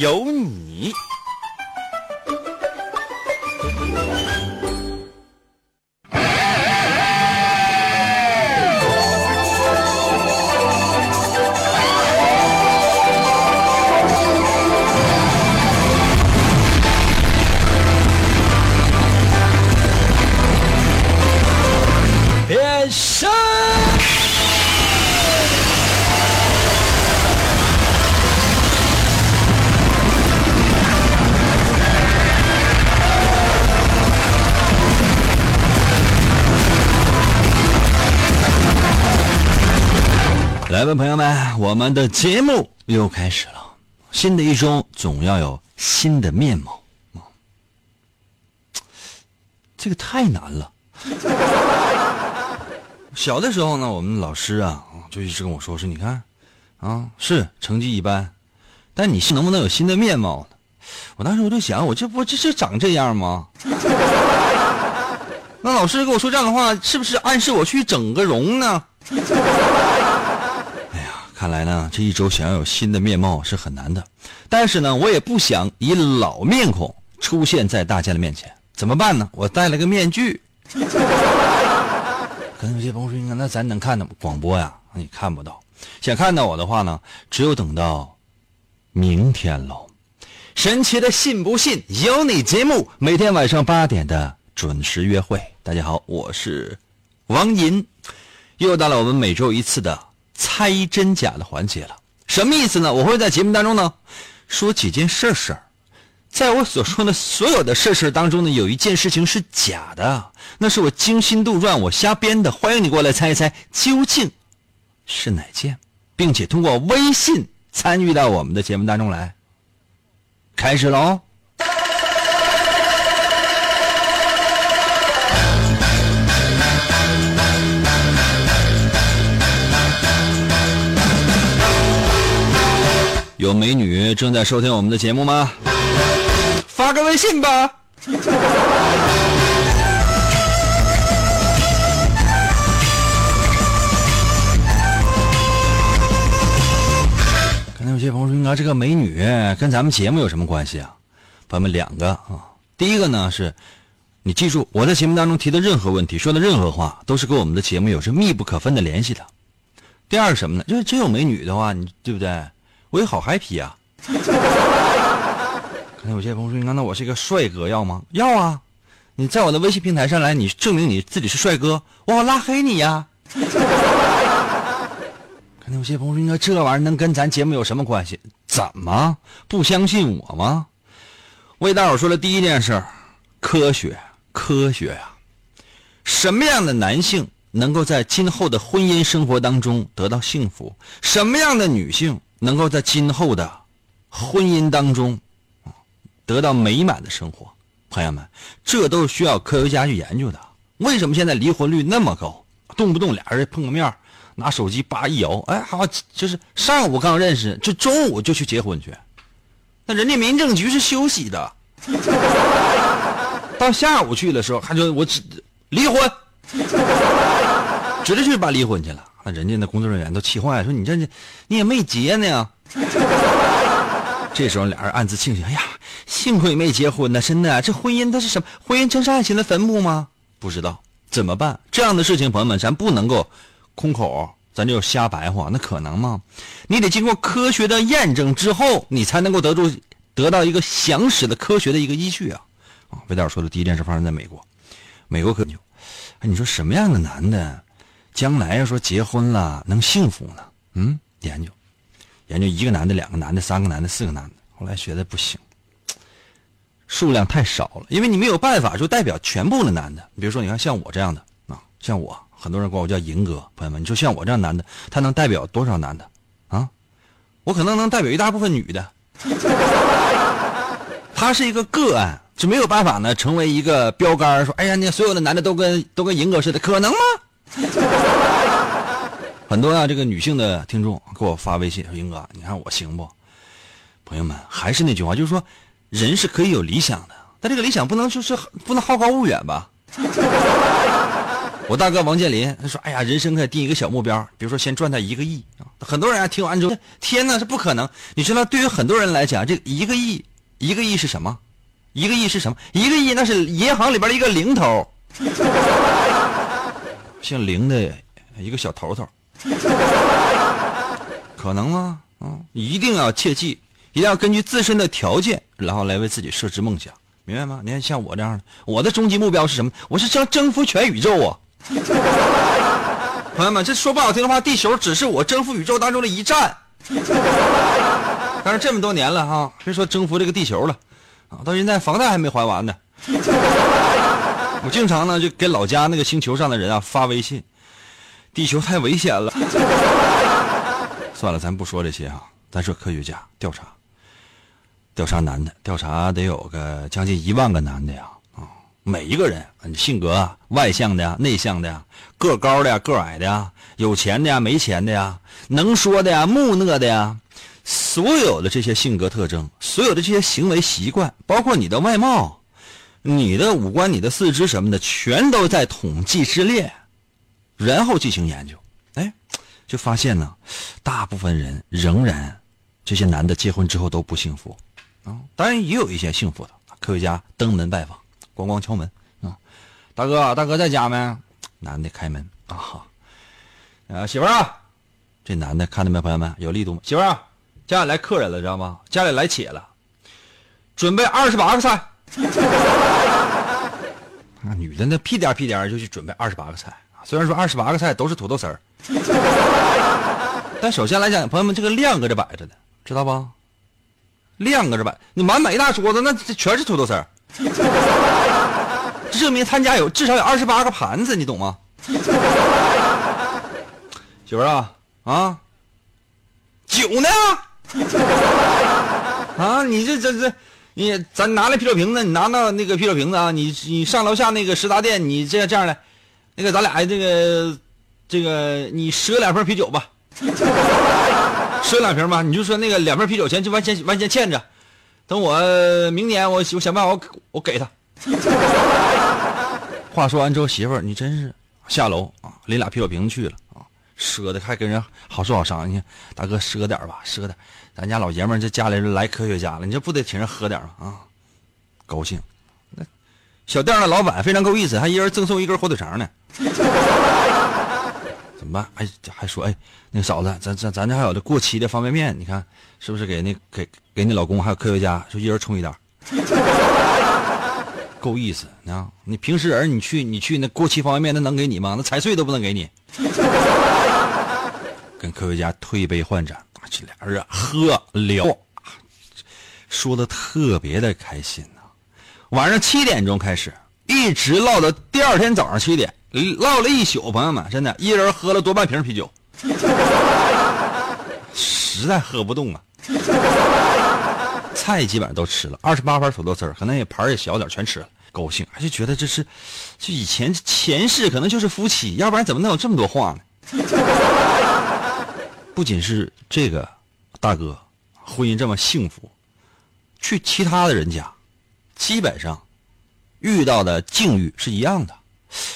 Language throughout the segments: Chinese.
有你。来吧，朋友们，我们的节目又开始了。新的一周总要有新的面貌啊！这个太难了。小的时候呢，我们老师啊就一直跟我说说，你看啊，是成绩一般，但你是能不能有新的面貌呢？我当时我就想，我这不这是长这样吗？那老师跟我说这样的话，是不是暗示我去整个容呢？看来呢，这一周想要有新的面貌是很难的。但是呢，我也不想以老面孔出现在大家的面前，怎么办呢？我戴了个面具。可能有些朋友说：“那咱能看到？广播呀，你看不到。想看到我的话呢，只有等到明天喽。神奇的信不信有你节目，每天晚上八点的准时约会。大家好，我是王银，又到了我们每周一次的猜真假的环节了。什么意思呢？我会在节目当中呢说几件事事在我所说的所有的事事当中呢，有一件事情是假的，那是我精心杜撰、我瞎编的。欢迎你过来猜一猜，究竟是哪件，并且通过微信参与到我们的节目当中来。开始喽！有美女正在收听我们的节目吗？发个微信吧。刚才有些朋友说：“啊，这个美女跟咱们节目有什么关系啊？”朋友们，两个啊。第一个呢是，你记住我在节目当中提的任何问题、说的任何话，都是跟我们的节目有着密不可分的联系的。第二什么呢？就是真有美女的话，你对不对？我也好 happy 啊。可能有些朋友说：“难道我是一个帅哥，要吗？”要啊！你在我的微信平台上来，你证明你自己是帅哥，我好拉黑你呀。可能有些朋友说：“那这玩意儿能跟咱节目有什么关系？怎么不相信我吗？”为大伙说的第一件事，科学，科学呀！什么样的男性能够在今后的婚姻生活当中得到幸福？什么样的女性能够在今后的婚姻当中得到美满的生活？朋友们，这都是需要科学家去研究的。为什么现在离婚率那么高？动不动俩人碰个面，拿手机叭一摇，哎，好，就是上午刚认识，就中午就去结婚去。那人家民政局是休息的，到下午去的时候，他就我只离婚，直接去办离婚去了。那人家那工作人员都气坏了，说你这你你也没结呢。这时候俩人暗自庆幸，哎呀，幸亏没结婚呢，真的，这婚姻它是什么？婚姻真是爱情的坟墓吗？不知道怎么办？这样的事情，朋友们，咱不能够空口。咱就瞎白话，那可能吗？你得经过科学的验证之后，你才能够得出得到一个详实的科学的一个依据啊！啊，魏导说的第一件事发生在美国，美国可就，哎，你说什么样的男的，将来要说结婚了能幸福呢？嗯，研究，研究一个男的、两个男的、三个男的、四个男的，后来觉得不行，数量太少了，因为你没有办法就代表全部的男的。你比如说，你看像我这样的啊，像我。很多人管我叫银哥，朋友们，你说像我这样男的，他能代表多少男的啊？我可能能代表一大部分女的。他是一个个案，就没有办法呢成为一个标杆，说哎呀，那所有的男的都跟都跟银哥似的，可能吗？很多啊，这个女性的听众给我发微信说：“英哥，你看我行不？”朋友们，还是那句话，就是说，人是可以有理想的，但这个理想不能就是不能好高骛远吧？我大哥王健林他说：“哎呀，人生可以定一个小目标，比如说先赚他一个亿啊。”很多人啊听完之后，天哪，是不可能！你知道，对于很多人来讲，这一个亿，一个亿是什么？一个亿是什么？一个亿那是银行里边的一个零头，姓林的一个小头头。可能吗？啊，一定要切记，一定要根据自身的条件，然后来为自己设置梦想，明白吗？你看像我这样的，我的终极目标是什么？我是想征服全宇宙啊！朋友们，这说不好听的话，地球只是我征服宇宙当中的一站。但是这么多年了哈，别说征服这个地球了，啊，到现在房贷还没还完呢。我经常呢就给老家那个星球上的人啊发微信。地球太危险了，算了，咱不说这些哈，咱说科学家调查，调查男的，调查得有个将近一万个男的呀啊，每一个人，性格啊，外向的呀，内向的呀，个高的呀，个矮的呀，有钱的呀，没钱的呀，能说的呀，木讷的呀，所有的这些性格特征，所有的这些行为习惯，包括你的外貌，你的五官，你的四肢什么的，全都在统计之列。然后进行研究，哎，就发现呢，大部分人仍然，这些男的结婚之后都不幸福，啊，当然也有一些幸福的。科学家登门拜访，咣咣敲门，啊，大哥，大哥在家没？男的开门，啊，呃，媳妇儿，这男的看到没，朋友们有力度吗？媳妇儿，家里来客人了，知道吗？家里来且了，准备二十八个菜。那女的那屁颠屁颠就去准备二十八个菜。虽然说二十八个菜都是土豆丝儿，但首先来讲，朋友们，这个量搁这摆着呢，知道不？量搁这摆，你满满一大桌子，那这全是土豆丝儿，这证明他家有至少有二十八个盘子，你懂吗？媳妇儿啊啊，酒呢？啊，你这这这，你咱拿来啤酒瓶子，你拿到那个啤酒瓶子啊，你你上楼下那个食杂店，你这样这样的。那个咱俩这个，这个你赊两瓶啤酒吧，赊两瓶吧。你就说那个两瓶啤酒钱就完全完全欠着，等我明年我我想办法我我给他。话说完之后，媳妇儿你真是下楼啊，拎俩啤酒瓶去了，赊的还跟人好说好商量，大哥赊点吧，赊点。咱家老爷们这家里来科学家了，你这不得请人喝点吗？啊，高兴。那小店的老板非常够意思，还一人赠送一根火腿肠呢。怎么办？还，还说哎，那嫂子，咱咱咱这还有这过期的方便面，你看是不是给那给给你老公还有科学家，说一人充一袋，够意思啊！你平时人你去你去那过期方便面，那能给你吗？那踩碎都不能给你。跟科学家推杯换盏，这俩人喝聊，说的特别的开心呐。晚上七点钟开始，一直唠到第二天早上七点。唠了一宿，朋友们，真的，一人喝了多半瓶啤酒，实在喝不动啊。菜基本上都吃了，二十八盘土豆丝儿，可能也盘也小点，全吃了，高兴，就觉得这是，就以前前世可能就是夫妻，要不然怎么能有这么多话呢？不仅是这个大哥婚姻这么幸福，去其他的人家，基本上遇到的境遇是一样的。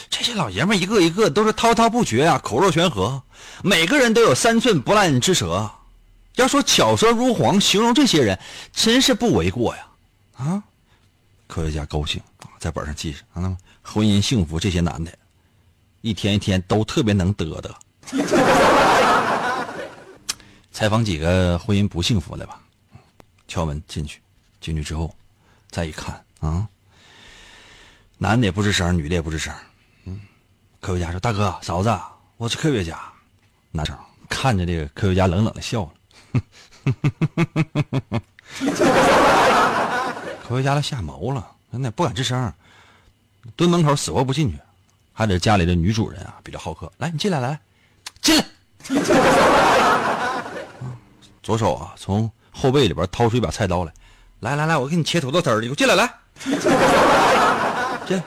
这些老爷们一个一个都是滔滔不绝啊，口若悬河，每个人都有三寸不烂之舌。要说巧舌如簧，形容这些人真是不为过呀！啊，科学家高兴在本上记上，那么婚姻幸福，这些男的，一天一天都特别能得的。采访几个婚姻不幸福的吧，敲门进去，进去之后，再一看啊，男的也不吱声，女的也不吱声。嗯科学家说：“大哥，嫂子，我是科学家。”男生看着这个科学家，冷冷的笑了。科学家都吓毛了，真的不敢吱声，蹲门口死活不进去。还得家里的女主人啊，比较好客，来，你进来，来，进来。左手啊，从后背里边掏出一把菜刀来，来来来，我给你切土豆丝儿，你给我进来来，进来。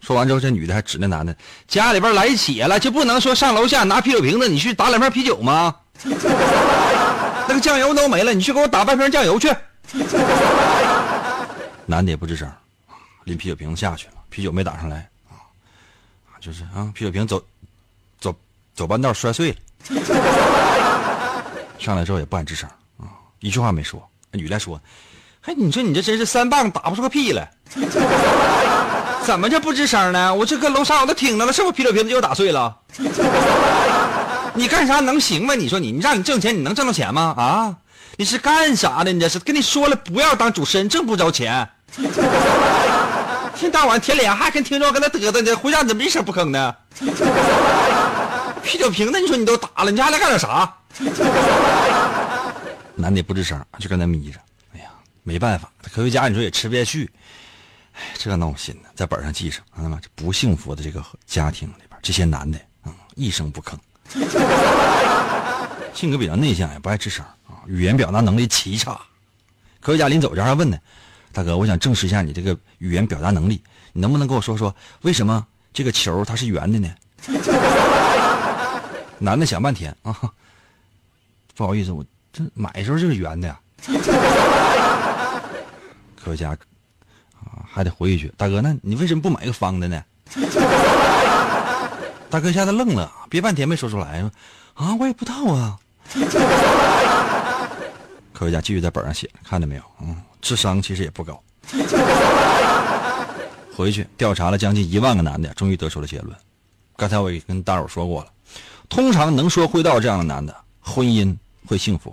说完之后，这女的还指那男的，家里边来血了，就不能说上楼下拿啤酒瓶子，你去打两瓶啤酒吗？那个酱油都没了，你去给我打半瓶酱油去。男的也不吱声，拎啤酒瓶子下去了，啤酒没打上来啊，就是啊，啤酒瓶走走走半道摔碎了。上来之后也不敢吱声啊，一句话没说。女的说：“哎，你说你这真是三棒打不出个屁来，怎么就不吱声呢？我这搁楼上我都听着了，是不是啤酒瓶子又打碎了？你干啥能行吗？你说你，你让你挣钱，你能挣到钱吗？啊，你是干啥的？你这是跟你说了不要当主持人，挣不着钱。天到晚舔脸，还跟听众跟他嘚嘚呢，回家怎么一声不吭呢？啤酒瓶子，你说你都打了，你还来干点啥？” 男的不吱声，就跟那眯着。哎呀，没办法，科学家你说也吃不下去。哎，这闹心的，在本上记上，看到吗？这不幸福的这个家庭里边，这些男的啊，一声不吭，性格比较内向，也不爱吱声啊，语言表达能力极差。科学家临走前还问呢：“大哥，我想证实一下你这个语言表达能力，你能不能跟我说说为什么这个球它是圆的呢？”男的想半天啊，不好意思，我。这买的时候就是圆的呀，科学家啊还得回一句：“大哥，那你为什么不买个方的呢？” 大哥一下子愣了，憋半天没说出来，：“啊，我也不知道啊。”科学家继续在本上写，看到没有？嗯，智商其实也不高。回去调查了将近一万个男的，终于得出了结论。刚才我也跟大伙说过了，通常能说会道这样的男的，婚姻。会幸福，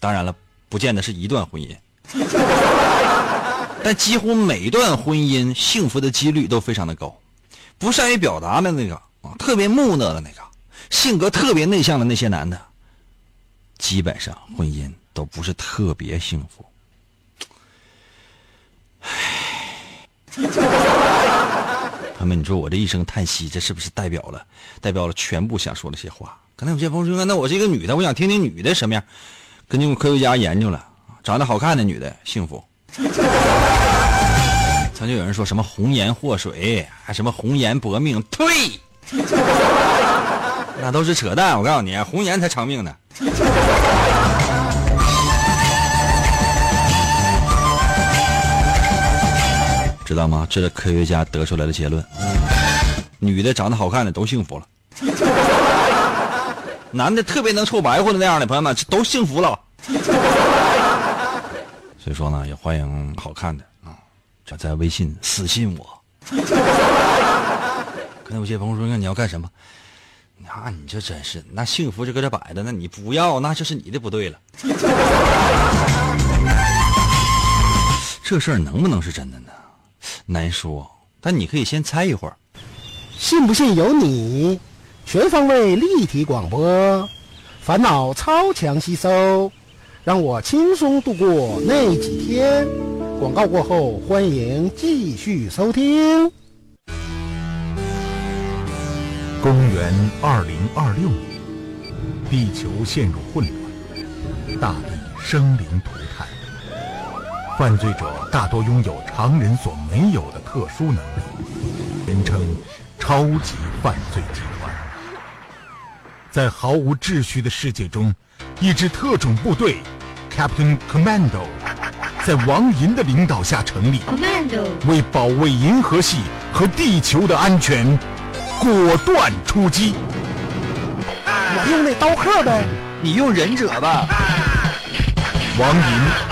当然了，不见得是一段婚姻，但几乎每段婚姻幸福的几率都非常的高。不善于表达的那个啊，特别木讷的那个，性格特别内向的那些男的，基本上婚姻都不是特别幸福。唉，朋友们，你说我这一声叹息，这是不是代表了代表了全部想说那些话？可能有些朋友说：“那我是一个女的，我想听听女的什么样。”根据科学家研究了，长得好看的女的幸福。曾经有人说什么“红颜祸水”，还什么“红颜薄命”，呸！那都是扯淡。我告诉你，红颜才长命呢。知道吗？这是科学家得出来的结论：女的长得好看的都幸福了。男的特别能臭白活的那样的朋友们，都幸福了。所以说呢，也欢迎好看的啊，这在微信私信我。可能有些朋友说，那你要干什么？那你这真是，那幸福就搁这摆着，那你不要，那就是你的不对了。这事儿能不能是真的呢？难说，但你可以先猜一会儿。信不信由你。全方位立体广播，烦恼超强吸收，让我轻松度过那几天。广告过后，欢迎继续收听。公元二零二六年，地球陷入混乱，大地生灵涂炭，犯罪者大多拥有常人所没有的特殊能力，人称“超级犯罪集团”。在毫无秩序的世界中，一支特种部队，Captain Commando，在王银的领导下成立，为保卫银河系和地球的安全，果断出击。我用那刀客呗，你用忍者吧。王银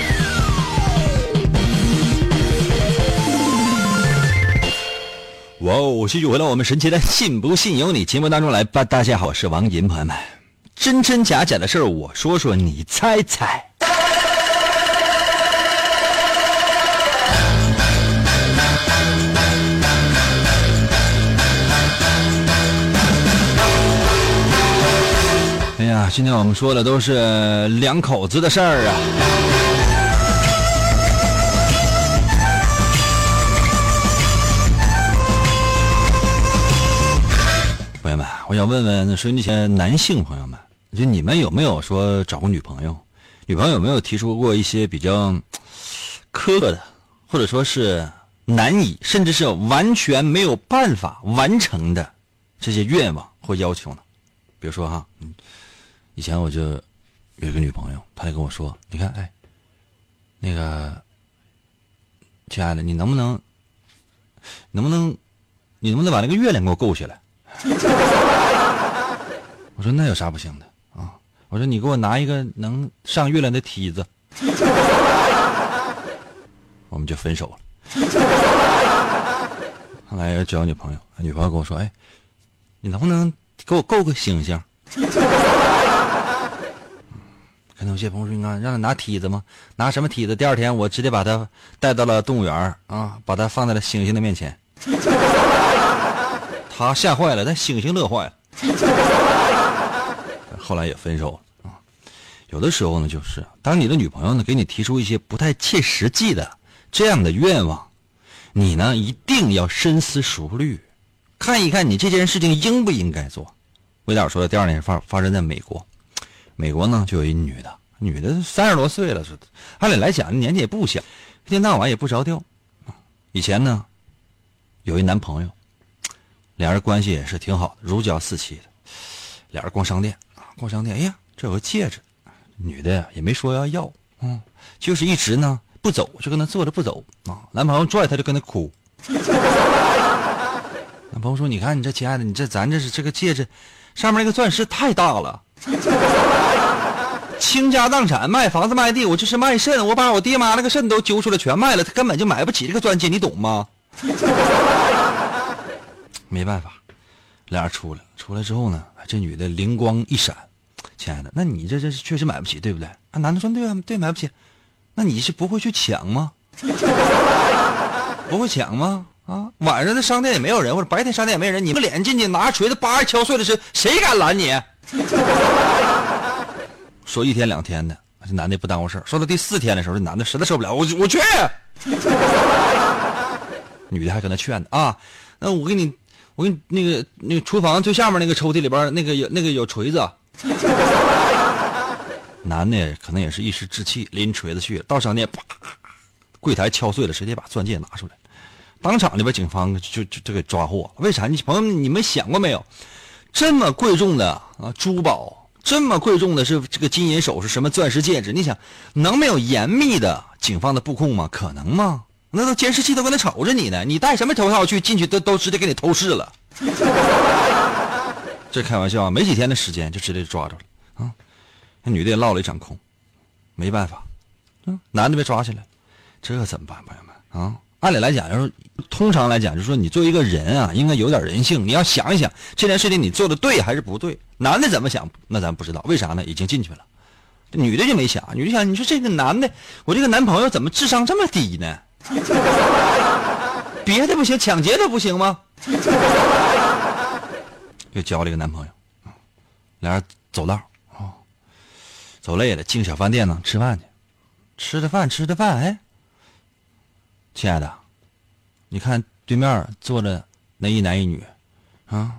哇哦！继续回到我们神奇的“信不信由你”节目当中来吧。大家好，我是王银，朋友们，真真假假的事儿我说说，你猜猜。哎呀，今天我们说的都是两口子的事儿啊。我想问问收音机前男性朋友们，就你们有没有说找过女朋友？女朋友有没有提出过一些比较苛刻的，或者说是难以，甚至是完全没有办法完成的这些愿望或要求呢？比如说哈，以前我就有一个女朋友，她就跟我说：“你看，哎，那个亲爱的，你能不能，能不能，你能不能把那个月亮给我够下来？” 我说：“那有啥不行的啊？”我说：“你给我拿一个能上月亮的梯子。”我们就分手了。后来又交女朋友，女朋友跟我说：“哎，你能不能？”给我够个星星。可能有些朋友说：“你看，让他拿梯子吗？拿什么梯子？”第二天，我直接把他带到了动物园啊，把他放在了星星的面前。他吓坏了，但星星乐坏了。后来也分手了啊。有的时候呢，就是当你的女朋友呢给你提出一些不太切实际的这样的愿望，你呢一定要深思熟虑。看一看你这件事情应不应该做。魏大伙说的第二年发发生在美国，美国呢就有一女的，女的三十多岁了，是按理来讲年纪也不小，一天到晚也不着调。以前呢有一男朋友，俩人关系也是挺好的，如胶似漆的。俩人逛商店，逛商店，哎呀，这有个戒指，女的呀也没说要要，嗯，就是一直呢不走，就跟那坐着不走啊。男朋友拽她就跟那哭。男朋友说：“你看，你这亲爱的，你这咱这是这个戒指，上面那个钻石太大了，倾家荡产卖房子卖地，我就是卖肾，我把我爹妈那个肾都揪出来全卖了，他根本就买不起这个钻戒，你懂吗？” 没办法，俩人出来，出来之后呢，这女的灵光一闪：“亲爱的，那你这这确实买不起，对不对？”啊，男的说：“对啊，对，买不起。那你是不会去抢吗？不会抢吗？”啊，晚上的商店也没有人，或者白天商店也没人，你们脸进去拿锤子叭敲碎了是谁敢拦你？说一天两天的，这男的不耽误事说到第四天的时候，这男的实在受不了，我我去。女的还搁那劝呢啊，那我给你，我给你那个那个厨房最下面那个抽屉里边那个有那个有锤子。男的可能也是一时之气，拎锤子去了，到商店啪，柜台敲碎了，直接把钻戒拿出来。当场就把警方就就就给抓获。为啥？你朋友们，你们想过没有？这么贵重的啊珠宝，这么贵重的是这个金银首饰，什么钻石戒指？你想能没有严密的警方的布控吗？可能吗？那都监视器都搁那瞅着你呢，你戴什么头套去进去都都直接给你偷视了。这开玩笑啊！没几天的时间就直接抓着了啊！那女的也落了一场空，没办法，嗯，男的被抓起来，这怎么办，朋友们啊？按理来讲，就是通常来讲，就是说你作为一个人啊，应该有点人性。你要想一想这件事情你做的对还是不对。男的怎么想，那咱不知道。为啥呢？已经进去了。女的就没想，女的想，你说这个男的，我这个男朋友怎么智商这么低呢？别的不行，抢劫的不行吗？又交了一个男朋友，俩人走道啊，走累了，进小饭店呢吃饭去，吃的饭吃的饭，哎。亲爱的，你看对面坐着那一男一女，啊，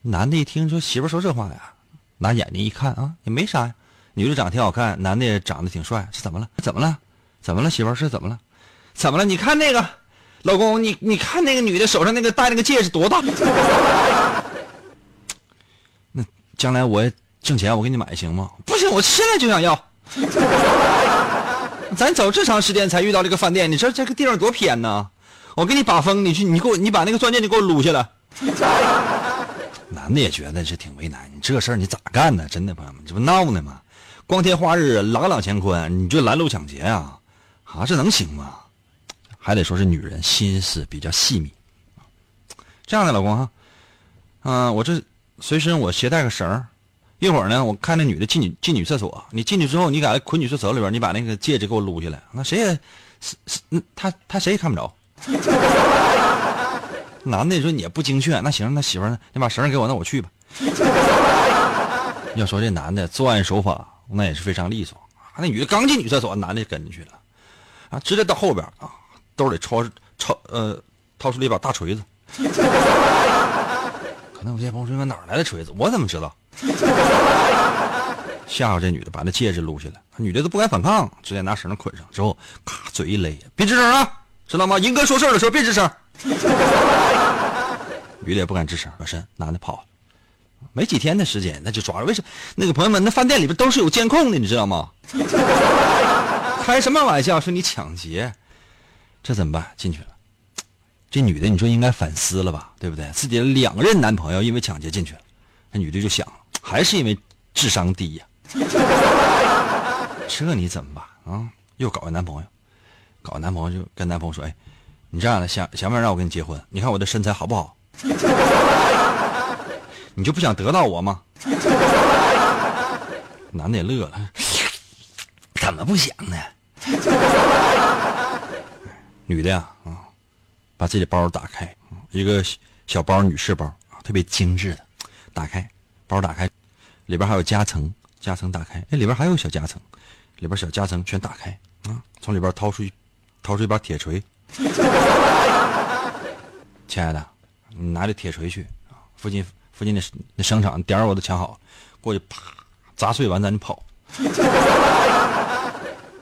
男的一听说媳妇说这话呀，拿眼睛一看啊，也没啥呀。女的长得挺好看，男的也长得挺帅，是怎么了？怎么了？怎么了？媳妇是怎么了？怎么了？你看那个老公，你你看那个女的手上那个戴那个戒指多大？将来我挣钱，我给你买行吗？不行，我现在就想要。咱走这长时间才遇到这个饭店，你说这个地方多偏呢？我给你把风，你去，你给我，你把那个钻戒你给我撸下来。男的也觉得这挺为难，你这事儿你咋干呢？真的朋友们，这不闹呢吗？光天化日，朗朗乾坤，你就拦路抢劫啊？啊，这能行吗？还得说是女人心思比较细密。这样的老公哈，嗯，我这随身我携带个绳儿。一会儿呢，我看那女的进女进女厕所，你进去之后，你在捆女厕所里边，你把那个戒指给我撸下来，那谁也是是，他他谁也看不着。男的说你也不精确，那行，那媳妇呢？你把绳给我，那我去吧。要说这男的作案手法，那也是非常利索。那女的刚进女厕所，男的跟进去了，啊，直接到后边啊，兜里抄抄呃，掏出了一把大锤子。可能有些朋友说哪来的锤子？我怎么知道？吓唬这女的，把那戒指撸下来，女的都不敢反抗，直接拿绳捆上之后，咔嘴一勒，别吱声啊，知道吗？银哥说事儿的时候别吱声。女的也不敢吱声，转身，男的跑了。没几天的时间，那就抓了。为什么？那个朋友们，那饭店里边都是有监控的，你知道吗？开什么玩笑？说你抢劫，这怎么办？进去了。这女的，你说应该反思了吧？对不对？自己的两任男朋友因为抢劫进去了，那女的就想，还是因为智商低呀。这你怎么办啊？又搞个男朋友，搞个男朋友就跟男朋友说：“哎，你这样的想想不想让我跟你结婚？你看我的身材好不好？你就不想得到我吗？” 男的也乐了，怎么不想呢？女的呀，把自己的包打开，一个小包女士包啊，特别精致的，打开包打开，里边还有夹层。夹层打开，哎，里边还有小夹层，里边小夹层全打开啊！从里边掏出一掏出一把铁锤，亲爱的，你拿着铁锤去啊！附近附近的那商场点我都抢好，过去啪砸碎完咱就跑。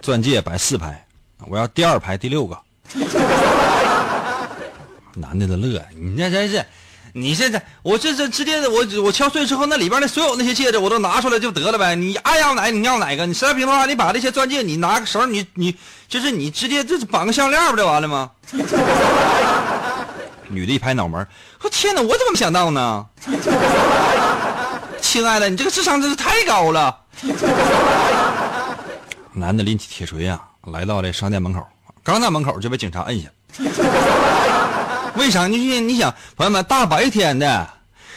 钻戒摆四排，我要第二排第六个。男的都乐，你这真是。你现在，我这这直接的，我我敲碎之后，那里边的所有那些戒指我都拿出来就得了呗。你爱要哪个，你要哪个？你实在不行的话，你把这些钻戒，你拿个绳，你你就是你直接就绑个项链不就完了吗？女的一拍脑门，我天哪，我怎么没想到呢？亲爱的，你这个智商真是太高了。男的拎起铁锤啊，来到这商店门口，刚到门口就被警察摁下。为啥？你你想，朋友们，大白天的，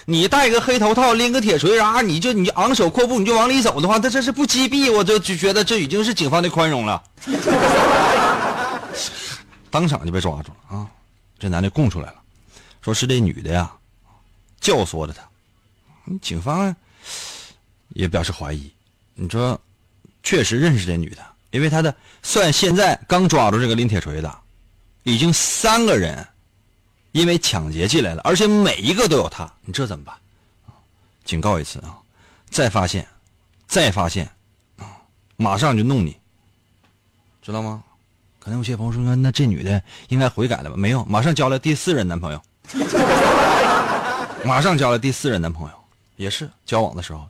你戴个黑头套，拎个铁锤啊，你就你昂首阔步，你就往里走的话，他这是不击毙，我就就觉得这已经是警方的宽容了。当场就被抓住了啊！这男的供出来了，说是这女的呀，教唆的他。警方也表示怀疑。你说，确实认识这女的，因为他的算现在刚抓住这个拎铁锤的，已经三个人。因为抢劫进来了，而且每一个都有他，你这怎么办？警告一次啊！再发现，再发现，啊，马上就弄你，知道吗？可能有些朋友说，那这女的应该悔改了吧？没有，马上交了第四任男朋友，马上交了第四任男朋友，也是交往的时候，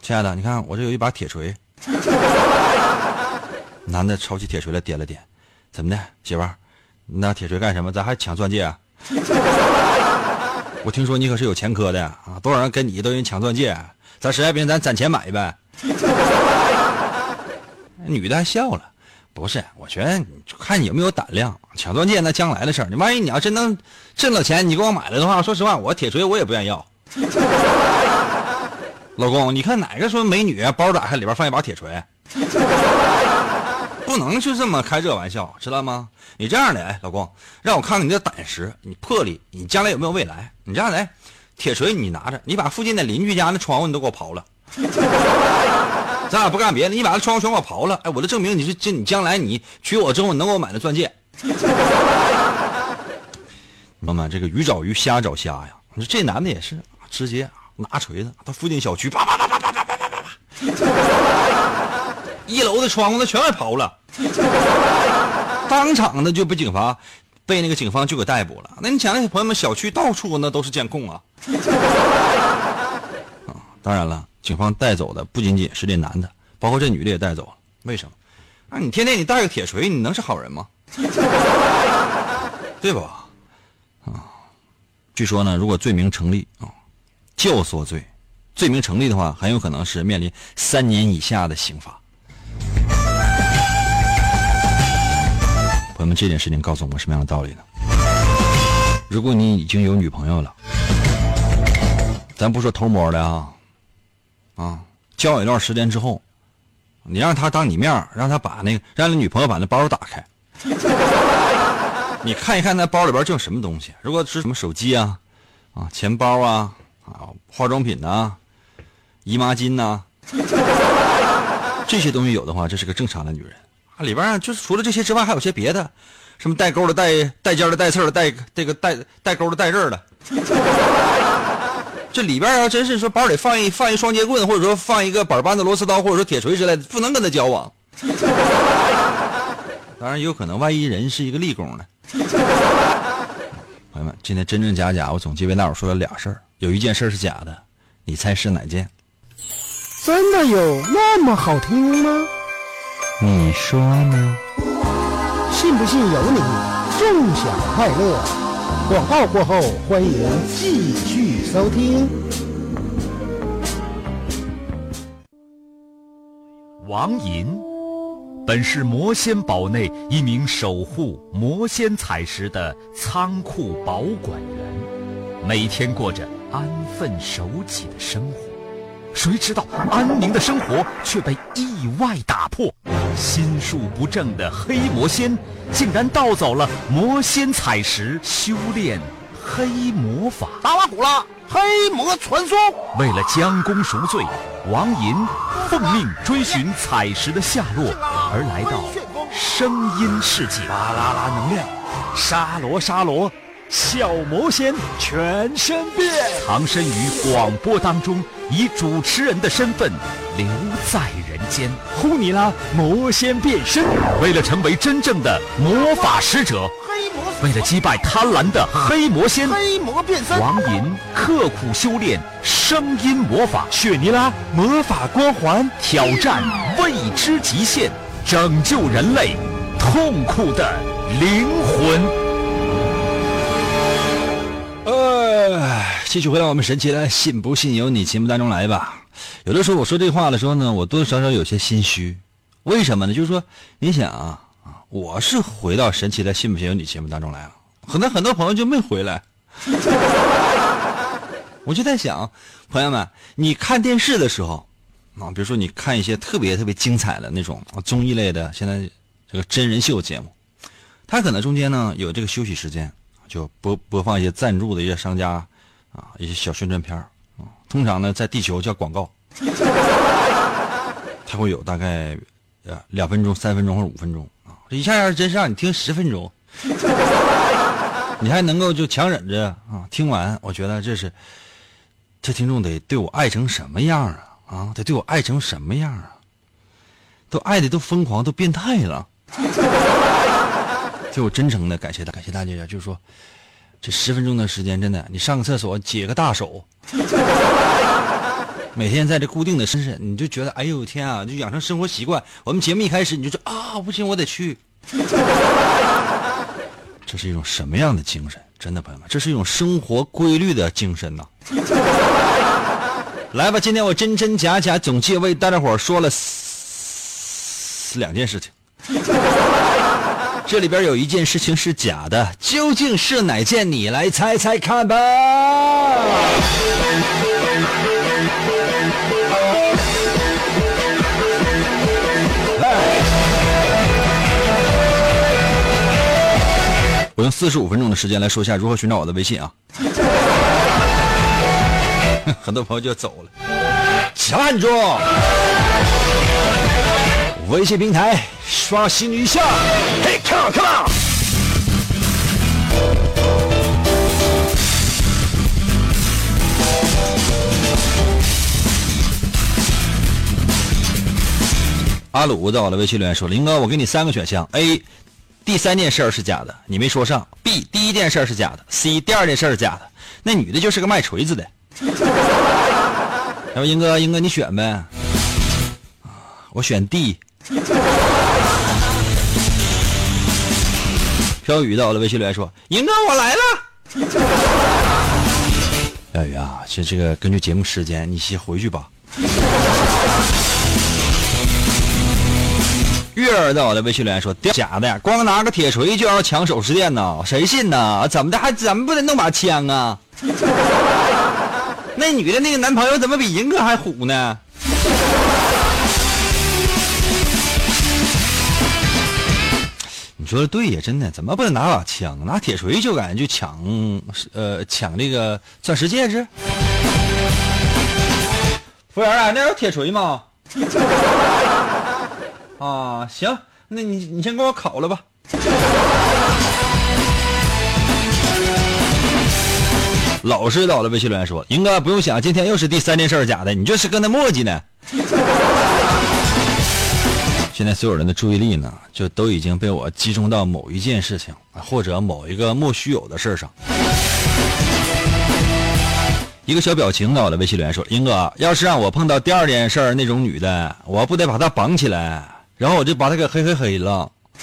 亲爱的，你看我这有一把铁锤，男的抄起铁锤来点了点，怎么的，媳妇儿，你拿铁锤干什么？咱还抢钻戒啊？我听说你可是有前科的啊！多少人跟你都人抢钻戒，咱实在不行咱攒钱买呗。女的还笑了，不是，我觉得看你有没有胆量抢钻戒，那将来的事儿。你万一你要真能挣了钱，你给我买了的话，说实话，我铁锤我也不愿意要。老公，你看哪个说美女包打开里边放一把铁锤？不能就这么开这玩笑，知道吗？你这样的，哎，老公，让我看看你的胆识，你魄力，你将来有没有未来？你这样来，铁锤你拿着，你把附近的邻居家那窗户你都给我刨了。咱俩不干别的，你把那窗户全给我刨了，哎，我就证明你是这，你将来你娶我之后能给我买的钻戒。朋友们，这个鱼找鱼，虾找虾呀！你说这男的也是，直接拿锤子到附近小区，啪啪啪啪啪啪啪啪啪啪，一楼的窗户那全给刨了。当场的就被警方，被那个警方就给逮捕了。那你想，那朋友们小区到处那都是监控啊。啊，当然了，警方带走的不仅仅是这男的，包括这女的也带走了。为什么？啊，你天天你带个铁锤，你能是好人吗？对吧？啊，据说呢，如果罪名成立啊，教唆罪，罪名成立的话，很有可能是面临三年以下的刑罚。那么，这件事情告诉我们什么样的道理呢？如果你已经有女朋友了，咱不说偷摸的啊，啊，交往一段时间之后，你让他当你面让他把那个让你女朋友把那包打开，你看一看那包里边就什么东西。如果是什么手机啊，啊，钱包啊，啊，化妆品呐，姨妈巾呐，这些东西有的话，这是个正常的女人。里边就是除了这些之外，还有些别的，什么带钩的、带带尖的、带刺的、带这个带带钩的、带刃的。这里边要真是说包里放一放一双截棍，或者说放一个板扳子、螺丝刀，或者说铁锤之类的，不能跟他交往。当然也有可能，万一人是一个立功呢？朋友们，今天真真假假，我总结为大伙说了俩事儿，有一件事是假的，你猜是哪件？真的有那么好听吗？你说呢？信不信由你，纵享快乐。广告过后，欢迎继续收听。王银，本是魔仙堡内一名守护魔仙彩石的仓库保管员，每天过着安分守己的生活。谁知道安宁的生活却被意外打破，心术不正的黑魔仙竟然盗走了魔仙彩石，修炼黑魔法。达瓦古拉黑魔传说，为了将功赎罪，王银奉命追寻彩石的下落，而来到声音世界。巴啦啦能量，沙罗沙罗，小魔仙全身变。藏身于广播当中，以主持人的身份留在人间。呼尼拉魔仙变身，为了成为真正的魔法使者，黑魔为了击败贪婪的黑魔仙，黑魔变身，王银刻苦修炼声音魔法，雪尼拉魔法光环，挑战未知极限，拯救人类痛苦的灵魂。呃，继续回到我们神奇的“信不信由你”节目当中来吧。有的时候我说这话的时候呢，我多多少少有些心虚。为什么呢？就是说，你想啊，我是回到神奇的“信不信由你”节目当中来了，可能很多朋友就没回来。我就在想，朋友们，你看电视的时候啊，比如说你看一些特别特别精彩的那种综艺类的，现在这个真人秀节目，它可能中间呢有这个休息时间。就播播放一些赞助的一些商家，啊，一些小宣传片啊，通常呢在地球叫广告，它会有大概呃两分钟、三分钟或者五分钟。啊，这一下要是真是让你听十分钟，你还能够就强忍着啊听完，我觉得这是这听众得对我爱成什么样啊啊，得对我爱成什么样啊，都爱的都疯狂都变态了。就我真诚的感谢大感谢大家，就是说，这十分钟的时间，真的，你上个厕所解个大手，每天在这固定的身上，你就觉得，哎呦天啊，就养成生活习惯。我们节目一开始你就说啊，不行，我得去。这是一种什么样的精神？真的，朋友们，这是一种生活规律的精神呐。来吧，今天我真真假假总计为大家伙说了两件事情。这里边有一件事情是假的，究竟是哪件？你来猜猜看吧。我用四十五分钟的时间来说一下如何寻找我的微信啊。很多朋友就走了，站住！微信平台。刷新一下，嘿，come on，come on！阿鲁在我的微信留言说：“林哥，我给你三个选项：A，第三件事儿是假的，你没说上；B，第一件事儿是假的；C，第二件事儿是假的。那女的就是个卖锤子的。要不，英哥，英哥你选呗。我选 D。”飘雨到了，微信留言说：“银哥，我来了。”小雨啊，这这个根据节目时间，你先回去吧。月儿到我的微信留言说：“假的，光拿个铁锤就要抢首饰店呢？谁信呢？怎么的？还怎么不得弄把枪啊？那女的那个男朋友怎么比银哥还虎呢？”你说的对呀，真的，怎么不能拿把枪，拿铁锤就敢去抢，呃，抢这个钻石戒指？服务员啊，那有铁锤吗？啊，行，那你你先给我烤了吧。老实到了，微信留言说：“英哥不用想，今天又是第三件事假的，你这是跟他磨叽呢。”现在所有人的注意力呢，就都已经被我集中到某一件事情，或者某一个莫须有的事上。一个小表情在我的，微信留言说：“英哥，要是让我碰到第二件事儿那种女的，我不得把她绑起来，然后我就把她给嘿嘿嘿了。”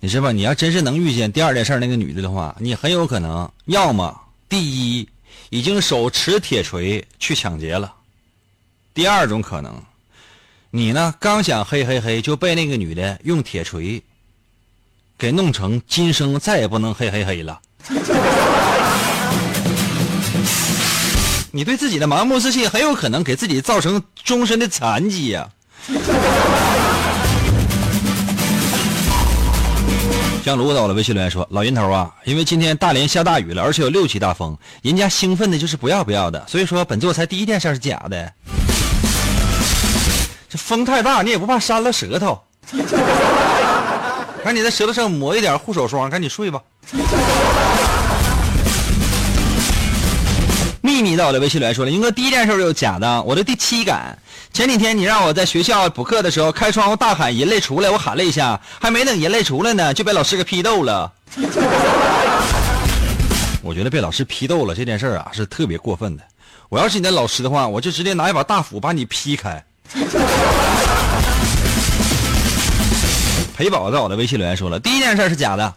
你知道，你要真是能遇见第二件事儿那个女的的话，你很有可能要么第一已经手持铁锤去抢劫了，第二种可能，你呢刚想嘿嘿嘿就被那个女的用铁锤给弄成今生再也不能嘿嘿嘿了。你对自己的盲目自信很有可能给自己造成终身的残疾呀。江卢到了，微信留言说：“老云头啊，因为今天大连下大雨了，而且有六级大风，人家兴奋的就是不要不要的，所以说本座才第一件事是假的。这风太大，你也不怕扇了舌头？赶紧在舌头上抹一点护手霜，赶紧睡吧。”秘密在我的，微信留言说了：“英哥，第一件事就是假的，我的第七感。”前几天你让我在学校补课的时候开窗户大喊“人类出来”，我喊了一下，还没等人类出来呢，就被老师给批斗了。我觉得被老师批斗了这件事啊是特别过分的。我要是你的老师的话，我就直接拿一把大斧把你劈开。陪宝在我的微信留言说了，第一件事是假的，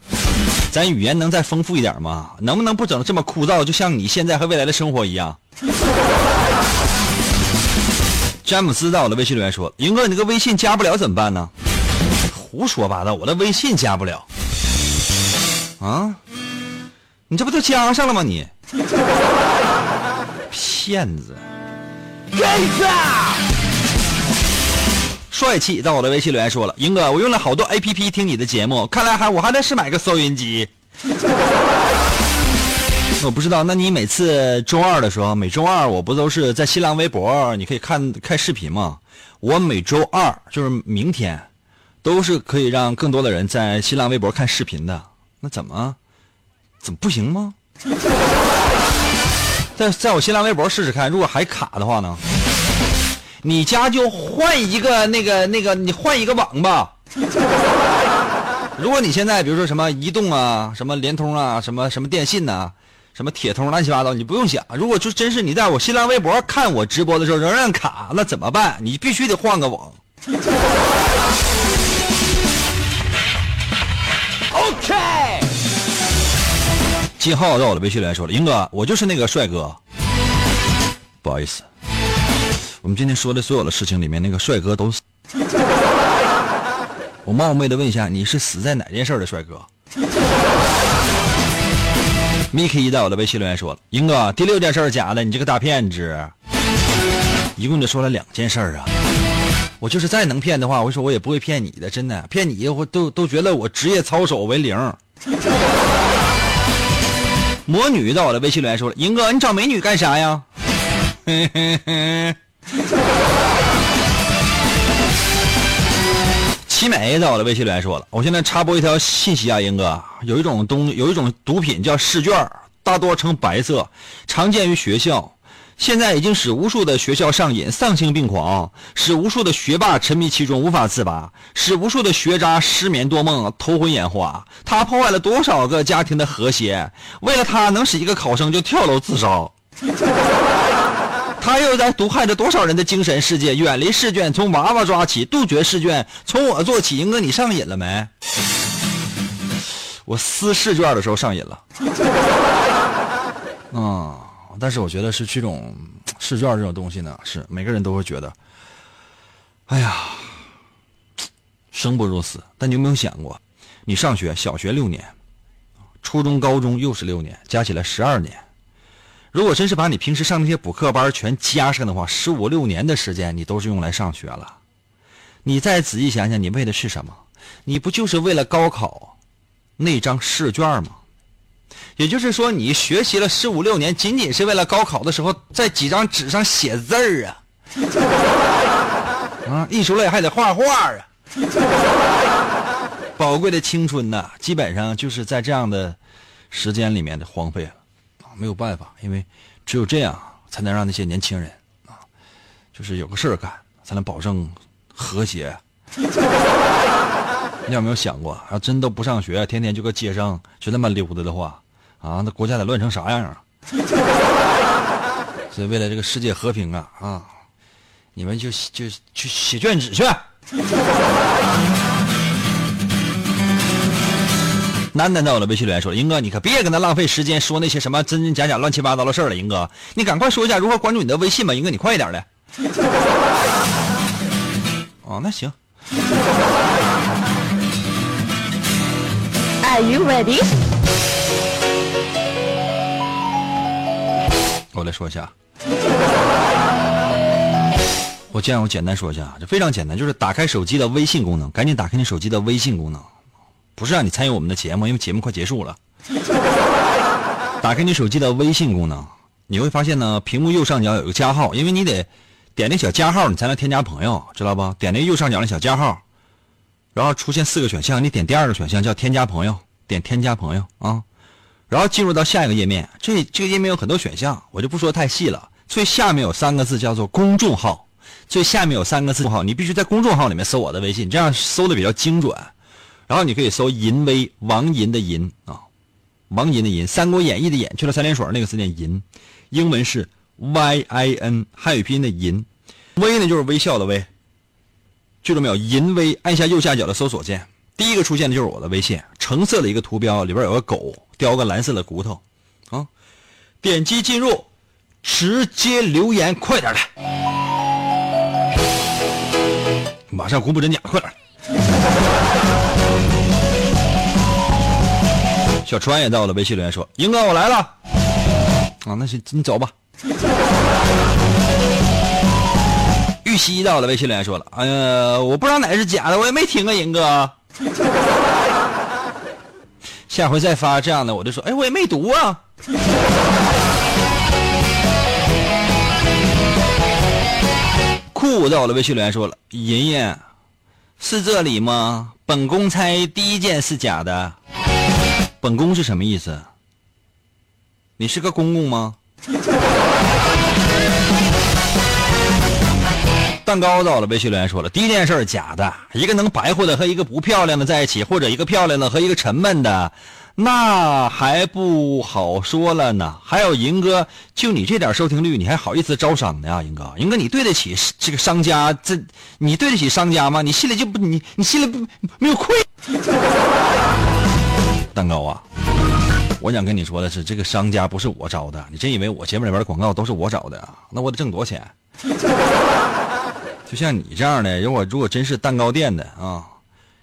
咱语言能再丰富一点吗？能不能不整这么枯燥？就像你现在和未来的生活一样。詹姆斯在我的微信留言说：“云哥，你那个微信加不了怎么办呢？”胡说八道，我的微信加不了。啊？你这不都加上了吗？你骗子骗子！帅气在我的微信留言说了：“英哥，我用了好多 A P P 听你的节目，看来还我还得是买个收音机。”我不知道，那你每次周二的时候，每周二我不都是在新浪微博，你可以看看视频吗？我每周二就是明天，都是可以让更多的人在新浪微博看视频的。那怎么，怎么不行吗？在在我新浪微博试试看，如果还卡的话呢？你家就换一个那个那个，你换一个网吧。如果你现在比如说什么移动啊，什么联通啊，什么什么电信呐。什么铁通乱七八糟，你不用想。如果就真是你在我新浪微博看我直播的时候仍然卡，那怎么办？你必须得换个网。OK。金浩在我的微信里说了：“英哥，我就是那个帅哥。”不好意思，我们今天说的所有的事情里面，那个帅哥都死。我冒昧的问一下，你是死在哪件事的帅哥？Miki 在我的微信留言说了：“英哥，第六件事假的，你这个大骗子！一共就说了两件事啊！我就是再能骗的话，我说我也不会骗你的，真的骗你我都都觉得我职业操守为零。”魔女在我的微信留言说了：“英哥，你找美女干啥呀？”嘿嘿嘿奇美在我的微信留言说了：“我现在插播一条信息啊，英哥，有一种东，有一种毒品叫试卷，大多呈白色，常见于学校，现在已经使无数的学校上瘾，丧心病狂，使无数的学霸沉迷其中无法自拔，使无数的学渣失眠多梦，头昏眼花。他破坏了多少个家庭的和谐？为了他能使一个考生就跳楼自杀。”他又在毒害着多少人的精神世界？远离试卷，从娃娃抓起，杜绝试卷，从我做起。英哥，你上瘾了没？我撕试卷的时候上瘾了。嗯，但是我觉得是这种试卷这种东西呢，是每个人都会觉得，哎呀，生不如死。但你有没有想过，你上学，小学六年，初中、高中又是六年，加起来十二年。如果真是把你平时上那些补课班全加上的话，十五六年的时间你都是用来上学了。你再仔细想想，你为的是什么？你不就是为了高考那张试卷吗？也就是说，你学习了十五六年，仅仅是为了高考的时候在几张纸上写字儿啊！啊，艺术类还得画画啊！宝贵的青春呐，基本上就是在这样的时间里面的荒废了啊！没有办法，因为只有这样才能让那些年轻人啊，就是有个事儿干，才能保证和谐。你有没有想过，要真都不上学，天天就搁街上就那么溜达的话，啊，那国家得乱成啥样啊？所以为了这个世界和平啊啊，你们就就去写卷纸去。楠楠在我的微信留言说：“英哥，你可别跟他浪费时间说那些什么真真假假、乱七八糟的事儿了。英哥，你赶快说一下如何关注你的微信吧。英哥，你快一点的。”哦，那行。Are you ready？我来说一下，我这样我简单说一下，这非常简单，就是打开手机的微信功能，赶紧打开你手机的微信功能，不是让你参与我们的节目，因为节目快结束了。打开你手机的微信功能，你会发现呢，屏幕右上角有个加号，因为你得点那小加号，你才能添加朋友，知道不？点那右上角那小加号。然后出现四个选项，你点第二个选项叫添加朋友，点添加朋友啊，然后进入到下一个页面，这这个页面有很多选项，我就不说太细了。最下面有三个字叫做公众号，最下面有三个字号，你必须在公众号里面搜我的微信，这样搜的比较精准。然后你可以搜淫威王淫的淫啊，王淫的淫，《三国演义》的演去了三点水那个字念淫，英文是 Y I N，汉语拼音的淫，微呢就是微笑的微。记住没有？淫威，按下右下角的搜索键，第一个出现的就是我的微信，橙色的一个图标，里边有个狗叼个蓝色的骨头，啊，点击进入，直接留言，快点来，马上公布真假，快点！小川也到了，微信留言说：“英哥，我来了。”啊，那行，你走吧。玉溪到了，微信留言说了：“哎呀，我不知道哪个是假的，我也没听啊，银哥。下回再发这样的，我就说，哎，我也没读啊。”酷到了，微信留言说了：“银银，是这里吗？本宫猜第一件是假的。本宫是什么意思？你是个公公吗？” 蛋糕到了，被训练说了，第一件事假的，一个能白活的和一个不漂亮的在一起，或者一个漂亮的和一个沉闷的，那还不好说了呢。还有银哥，就你这点收听率，你还好意思招商呢啊？银哥，银哥，你对得起这个商家？这你对得起商家吗？你心里就不你你心里不没有愧？蛋糕啊，我想跟你说的是，这个商家不是我招的，你真以为我节目里边的广告都是我找的啊？那我得挣多少钱？就像你这样的，如果如果真是蛋糕店的啊，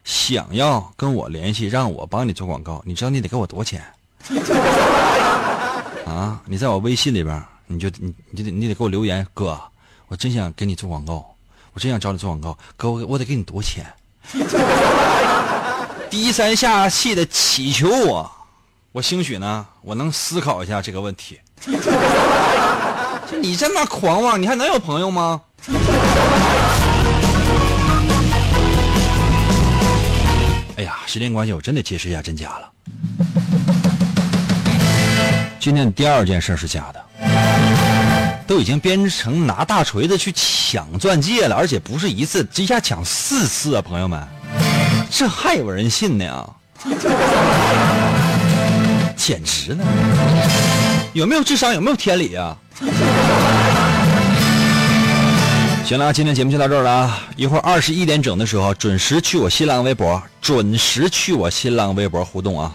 想要跟我联系，让我帮你做广告，你知道你得给我多少钱？啊，你在我微信里边，你就你你得你得给我留言，哥，我真想给你做广告，我真想找你做广告，哥我我得给你多少钱？低三下气的祈求我，我兴许呢，我能思考一下这个问题。就你这么狂妄，你还能有朋友吗？哎呀，时间关系，我真得揭示一下真假了。今天第二件事是假的，都已经编成拿大锤子去抢钻戒了，而且不是一次，一下抢四次啊，朋友们，这还有人信呢？简直呢！有没有智商？有没有天理啊？行了，今天节目就到这儿了。一会儿二十一点整的时候，准时去我新浪微博，准时去我新浪微博互动啊。